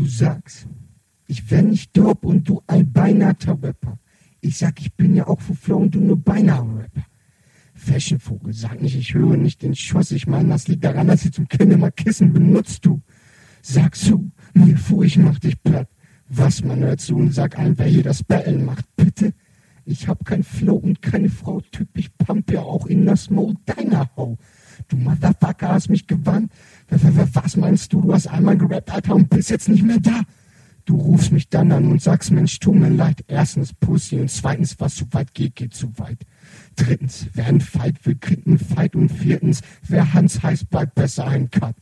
Du sagst, ich wär nicht dope und du ein beinater Rapper. Ich sag, ich bin ja auch für Flow und du nur beinahe Rapper. Fashionvogel, sag nicht, ich höre nicht den Schuss. Ich meine, das liegt daran, dass sie zum Kind immer Kissen benutzt, du. Sag zu, mir vor, ich mach dich platt. Was, man hört zu und sag ein, wer hier das Battle macht, bitte. Ich hab kein Flow und keine Frau, Typ, ich pump ja auch in das Mode deiner Ho. Du Motherfucker hast mich gewandt. Was meinst du? Du hast einmal gerappt, Alter, und bist jetzt nicht mehr da. Du rufst mich dann an und sagst, Mensch, tut mir leid. Erstens Pussy und zweitens, was zu weit geht, geht zu weit. Drittens, wer ein Fight will, kriegt einen Fight. Und viertens, wer Hans heißt, bleibt besser ein Cut.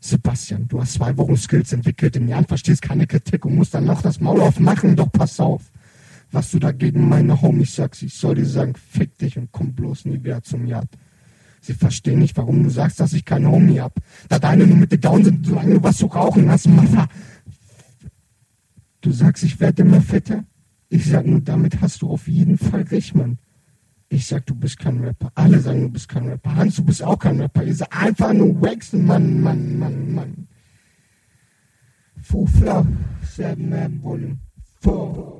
Sebastian, du hast zwei Wochen Skills entwickelt, im Jahr verstehst keine Kritik und musst dann noch das Maul aufmachen, doch pass auf. Was du dagegen meine Homies sagst, ich soll dir sagen, fick dich und komm bloß nie wieder zum Yard. Sie verstehen nicht, warum du sagst, dass ich kein Homie hab. Da deine nur mit dir down sind, solange du was zu rauchen hast, Mother. Du sagst, ich werde immer fetter? Ich sag nur, damit hast du auf jeden Fall recht, Mann. Ich sag, du bist kein Rapper. Alle sagen, du bist kein Rapper. Hans, du bist auch kein Rapper. Ihr seid einfach nur Waxen, Mann, Mann, Mann, Mann. Flow, 7 Man Volume 4.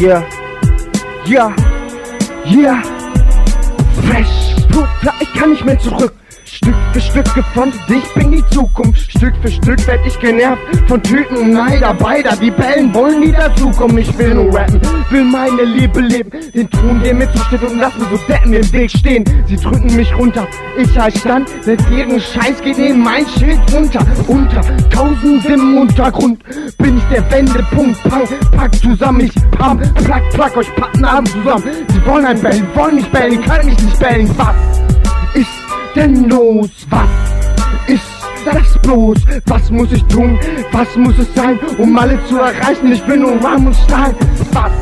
Yeah, yeah, yeah. Fresh, Puta, ich kann nicht mehr zurück. Stück für Stück gefrontet, ich bin die Zukunft. Stück für Stück werd ich genervt von Tüten und Neider. Beider, die Bellen wollen nie dazukommen. Ich will nur rappen, will meine Liebe leben. Den Thron, der mir zusteht und lass mir so Deppen im Weg stehen. Sie drücken mich runter, ich halt stand. Mit deren Scheiß geht in mein Schild runter. Unter tausend im Untergrund bin ich der Wendepunkt. Pang, pack zusammen, ich pam, plack, plack euch Partner zusammen. Sie wollen ein Bellen, wollen mich bellen, können mich nicht bellen. Was ist denn los? Was ist das bloß? Was muss ich tun? Was muss es sein, um alle zu erreichen? Ich bin nur und Stein. Was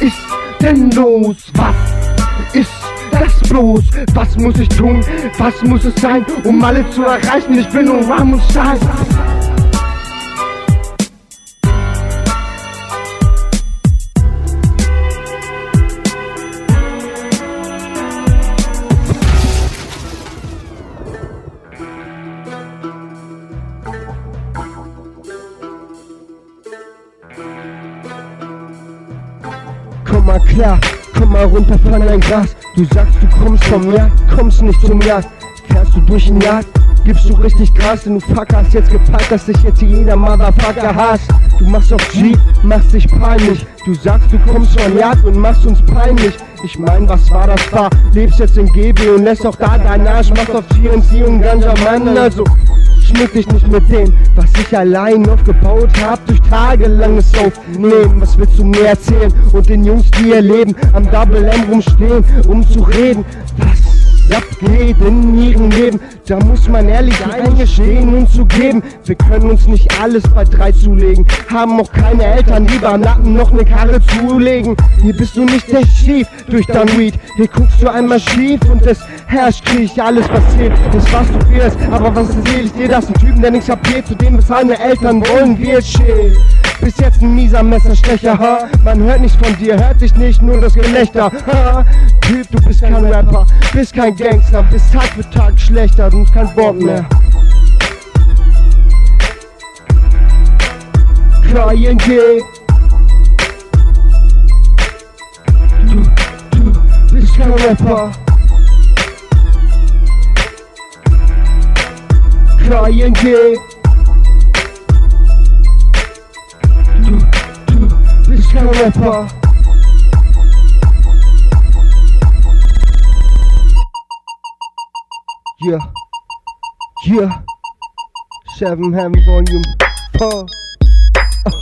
ist denn los? Was ist das bloß? Was muss ich tun? Was muss es sein, um alle zu erreichen? Ich bin nur Rahm und Stein. Mal klar, komm mal runter von dein Gras. Du sagst, du kommst vom Jagd, kommst nicht zum Jagd. Fährst du durch den Jagd, gibst du richtig Gas, denn du Fucker hast jetzt gepackt, dass dich jetzt jeder Motherfucker hasst. Du machst auf G, machst dich peinlich. Du sagst, du kommst von Jagd und machst uns peinlich. Ich mein, was war das war? Lebst jetzt im GB und lässt auch da dein Arsch, machst auf GNC und Ganja Mann, also schmück dich nicht mit dem, was ich allein aufgebaut hab durch tagelanges Aufnehmen. Was willst du mir erzählen? Und den Jungs, die ihr Leben am Double M rumstehen, um zu reden. Was abgeht in ihrem Leben? Da muss man ehrlich eingestehen und zugeben. Wir können uns nicht alles bei drei zulegen. Haben auch keine Eltern, die beim Nacken noch ne Karre zulegen. Hier bist du nicht echt schief durch dein Weed. Hier guckst du einmal schief und es herrscht Krieg. Alles passiert, ist was du wirst. Aber was erzähl ich dir? Das ein Typen, der nichts kapiert. Zu dem, was seine Eltern wollen, wir chill. Bis jetzt ein mieser Messerstecher, ha? Man hört nichts von dir, hört sich nicht, nur das Gelächter, ha? Typ, du bist kein Rapper, bist kein Gangster, bist Tag für Tag schlechter, du hast kein Bock mehr. Crying Gay. Du, du bist kein Rapper. Crying Gay. Du, du bist kein Rapper. Yeah, yeah. Seven Heaven Volume Four.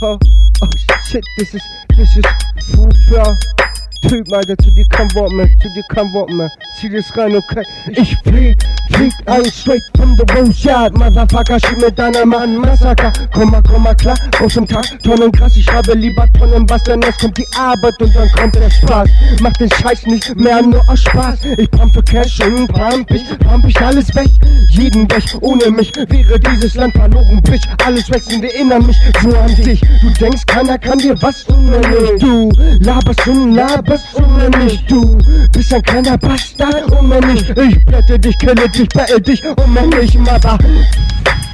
Oh, oh shit, this is this is full flow. Typ, Alter, zu dir kein Wort mehr, zu dir kein Wort mehr. Zieh das rein, okay? Ich flieg, flieg ein straight from the Roadside. Motherfucker, schieb mit deiner Mann Massaker. Komm mal, komm mal klar, aus dem Tag, Tonnen krass. Ich schreibe lieber Tonnen, was denn erst kommt die Arbeit und dann kommt der Spaß. Mach den Scheiß nicht mehr nur aus Spaß. Ich pump für Cash und pump ich, pump ich alles weg. Jeden weg, ohne mich wäre dieses Land verloren, Bitch. Alles wechseln, erinnern mich so an dich. Du denkst, keiner kann dir was tun, nicht du laberst und laberst und nicht du bist ein kleiner Bastard. und nicht. Ich blätte dich, kille dich, bettel dich und mehr nicht, aber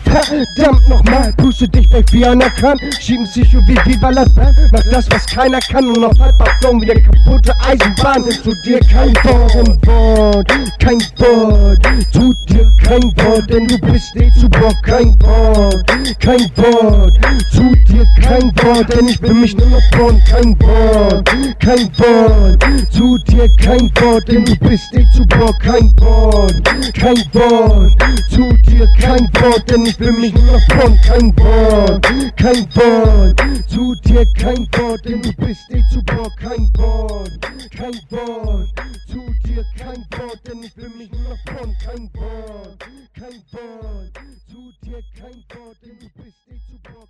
Verdammt nochmal, puste dich weg wie einer kann. Schieben sich wie Viva la Band. Mach das, was keiner kann. Und auf halb Ballon wie der kaputte Eisenbahn. Zu dir kein Wort im Wort, kein Wort. Zu dir kein Wort, denn du bist eh zu Bock. Kein Wort, kein Wort. Zu dir kein Wort, denn ich bin mich nur noch born. Kein Wort, kein Wort. Zu dir kein Wort, denn du bist eh zu Bock. Kein Wort, kein Wort. Zu dir kein Wort, denn ich bin für mich nur Porn, kein Wort, kein Wort. Zu dir kein Wort, denn du bist eh zu Bock, kein Wort, kein Wort. Zu dir kein Wort, denn ich will mich nur Porn, kein Wort, kein Wort. Zu dir kein Wort, denn du bist eh zu Bock.